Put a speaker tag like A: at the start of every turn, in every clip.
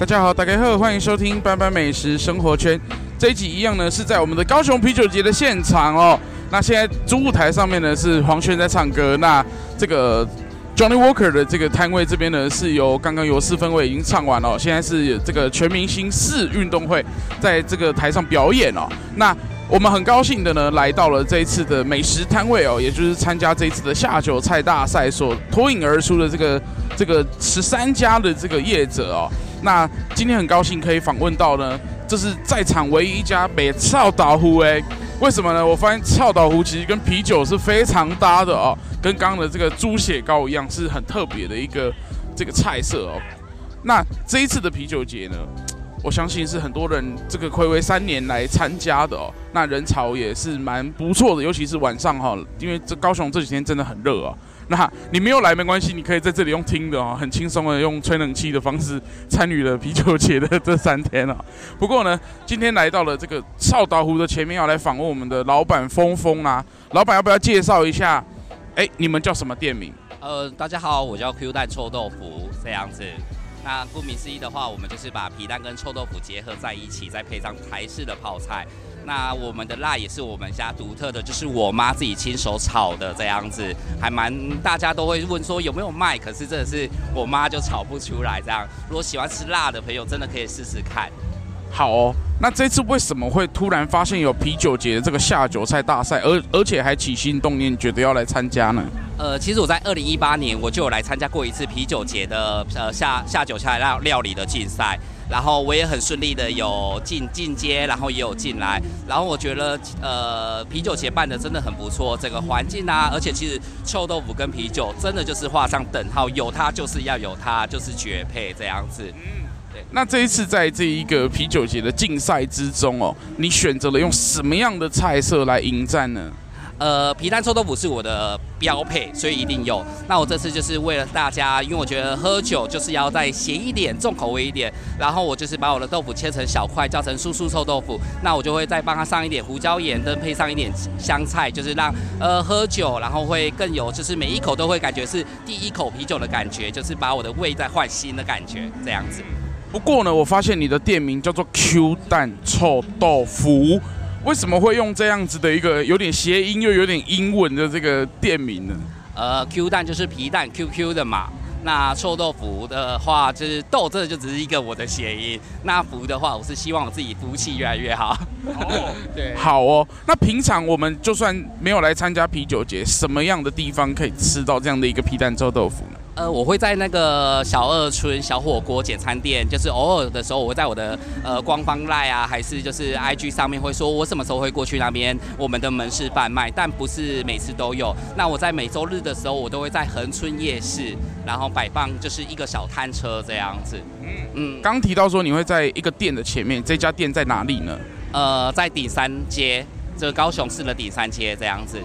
A: 大家好，大家好，欢迎收听斑斑美食生活圈。这一集一样呢，是在我们的高雄啤酒节的现场哦。那现在主舞台上面呢是黄轩在唱歌，那这个 Johnny Walker 的这个摊位这边呢是由刚刚由四分位已经唱完了，现在是这个全明星四运动会在这个台上表演哦。那我们很高兴的呢，来到了这一次的美食摊位哦，也就是参加这一次的下酒菜大赛所脱颖而出的这个这个十三家的这个业者哦。那今天很高兴可以访问到呢，这是在场唯一一家卖臭豆腐诶。为什么呢？我发现臭豆腐其实跟啤酒是非常搭的哦，跟刚刚的这个猪血糕一样，是很特别的一个这个菜色哦。那这一次的啤酒节呢？我相信是很多人这个暌违三年来参加的哦，那人潮也是蛮不错的，尤其是晚上哈，因为这高雄这几天真的很热啊。那你没有来没关系，你可以在这里用听的哦，很轻松的用吹冷气的方式参与了啤酒节的这三天啊。不过呢，今天来到了这个臭豆腐的前面，要来访问我们的老板峰峰啊。老板要不要介绍一下？哎，你们叫什么店名？
B: 呃，大家好，我叫 Q 蛋臭豆腐，这样子。那顾名思义的话，我们就是把皮蛋跟臭豆腐结合在一起，再配上台式的泡菜。那我们的辣也是我们家独特的，就是我妈自己亲手炒的这样子，还蛮大家都会问说有没有卖，可是真的是我妈就炒不出来这样。如果喜欢吃辣的朋友，真的可以试试看。
A: 好哦，那这次为什么会突然发现有啤酒节这个下酒菜大赛，而而且还起心动念觉得要来参加呢？
B: 呃，其实我在二零一八年我就有来参加过一次啤酒节的呃下下酒菜料料理的竞赛，然后我也很顺利的有进进阶，然后也有进来，然后我觉得呃啤酒节办的真的很不错，整个环境啊，而且其实臭豆腐跟啤酒真的就是画上等号，有它就是要有它，就是绝配这样子。
A: 那这一次在这一个啤酒节的竞赛之中哦，你选择了用什么样的菜色来迎战呢？
B: 呃，皮蛋臭豆腐是我的标配，所以一定有。那我这次就是为了大家，因为我觉得喝酒就是要再咸一点、重口味一点，然后我就是把我的豆腐切成小块，叫成酥酥臭豆腐。那我就会再帮它上一点胡椒盐，跟配上一点香菜，就是让呃喝酒，然后会更有，就是每一口都会感觉是第一口啤酒的感觉，就是把我的胃再换新的感觉，这样子。
A: 不过呢，我发现你的店名叫做 Q 蛋臭豆腐，为什么会用这样子的一个有点谐音又有点英文的这个店名呢？
B: 呃，Q 蛋就是皮蛋 QQ 的嘛。那臭豆腐的话，就是豆，这就只是一个我的谐音。那福的话，我是希望我自己福气越来越好。
A: 哦，对，好哦。那平常我们就算没有来参加啤酒节，什么样的地方可以吃到这样的一个皮蛋臭豆腐呢？
B: 呃，我会在那个小二村小火锅简餐店，就是偶尔的时候，我会在我的呃官方 LINE 啊，还是就是 IG 上面会说，我什么时候会过去那边我们的门市贩卖，但不是每次都有。那我在每周日的时候，我都会在恒春夜市，然后摆放就是一个小摊车这样子。嗯嗯，
A: 刚提到说你会在一个店的前面，这家店在哪里呢？
B: 呃，在顶山街，这个高雄市的顶山街这样子。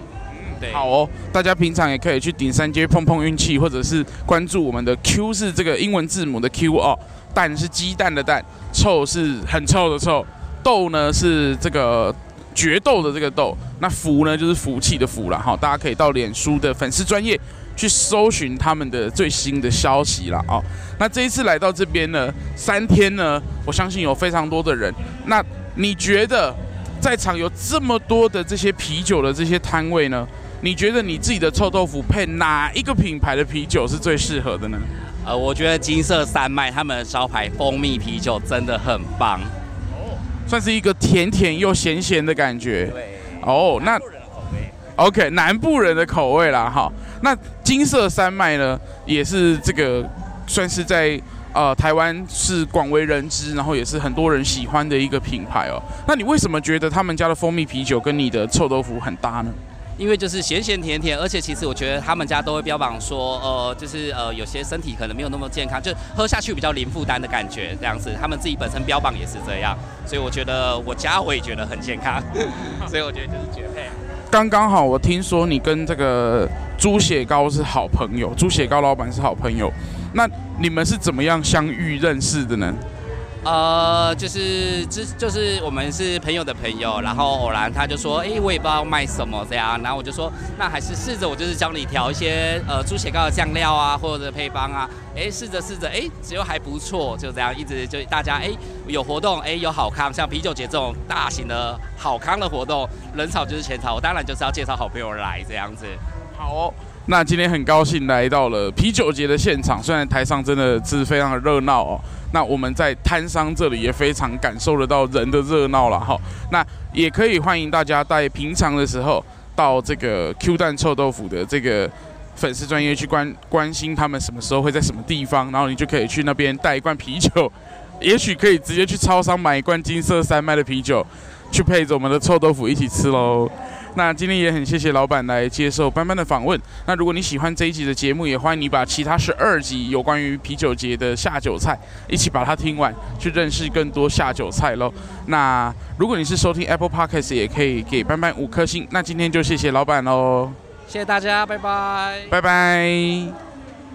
A: 好哦，大家平常也可以去顶山街碰碰运气，或者是关注我们的 Q 是这个英文字母的 Q 哦，蛋是鸡蛋的蛋，臭是很臭的臭，豆呢是这个决斗的这个豆，那福呢就是福气的福了哈。大家可以到脸书的粉丝专业去搜寻他们的最新的消息了哦。那这一次来到这边呢，三天呢，我相信有非常多的人。那你觉得在场有这么多的这些啤酒的这些摊位呢？你觉得你自己的臭豆腐配哪一个品牌的啤酒是最适合的呢？
B: 呃，我觉得金色山脉他们的招牌蜂蜜啤酒真的很棒，
A: 哦，算是一个甜甜又咸咸的感觉。
B: 对，
A: 哦，那 OK，南部人的口味啦，哈。那金色山脉呢，也是这个算是在。呃，台湾是广为人知，然后也是很多人喜欢的一个品牌哦。那你为什么觉得他们家的蜂蜜啤酒跟你的臭豆腐很搭呢？
B: 因为就是咸咸甜甜，而且其实我觉得他们家都会标榜说，呃，就是呃有些身体可能没有那么健康，就喝下去比较零负担的感觉这样子。他们自己本身标榜也是这样，所以我觉得我家我也觉得很健康，所以我觉得就是绝配。
A: 刚刚好，我听说你跟这个猪血糕是好朋友，猪血糕老板是好朋友。那你们是怎么样相遇认识的呢？
B: 呃，就是就就是我们是朋友的朋友，然后偶然他就说，哎，我也不知道卖什么这样，然后我就说，那还是试着我就是教你调一些呃猪血糕的酱料啊，或者配方啊，哎，试着试着，哎，只有还不错，就这样一直就大家哎有活动，哎有好康，像啤酒节这种大型的好康的活动，人潮就是钱潮，我当然就是要介绍好朋友来这样子。
A: 好，那今天很高兴来到了啤酒节的现场，虽然台上真的是非常的热闹哦。那我们在摊商这里也非常感受得到人的热闹了哈。那也可以欢迎大家在平常的时候到这个 Q 蛋臭豆腐的这个粉丝专业去关关心他们什么时候会在什么地方，然后你就可以去那边带一罐啤酒，也许可以直接去超商买一罐金色山脉的啤酒，去配着我们的臭豆腐一起吃喽。那今天也很谢谢老板来接受班班的访问。那如果你喜欢这一集的节目，也欢迎你把其他十二集有关于啤酒节的下酒菜一起把它听完，去认识更多下酒菜喽。那如果你是收听 Apple Podcast，也可以给班班五颗星。那今天就谢谢老板喽，
B: 谢谢大家，拜拜，
A: 拜拜。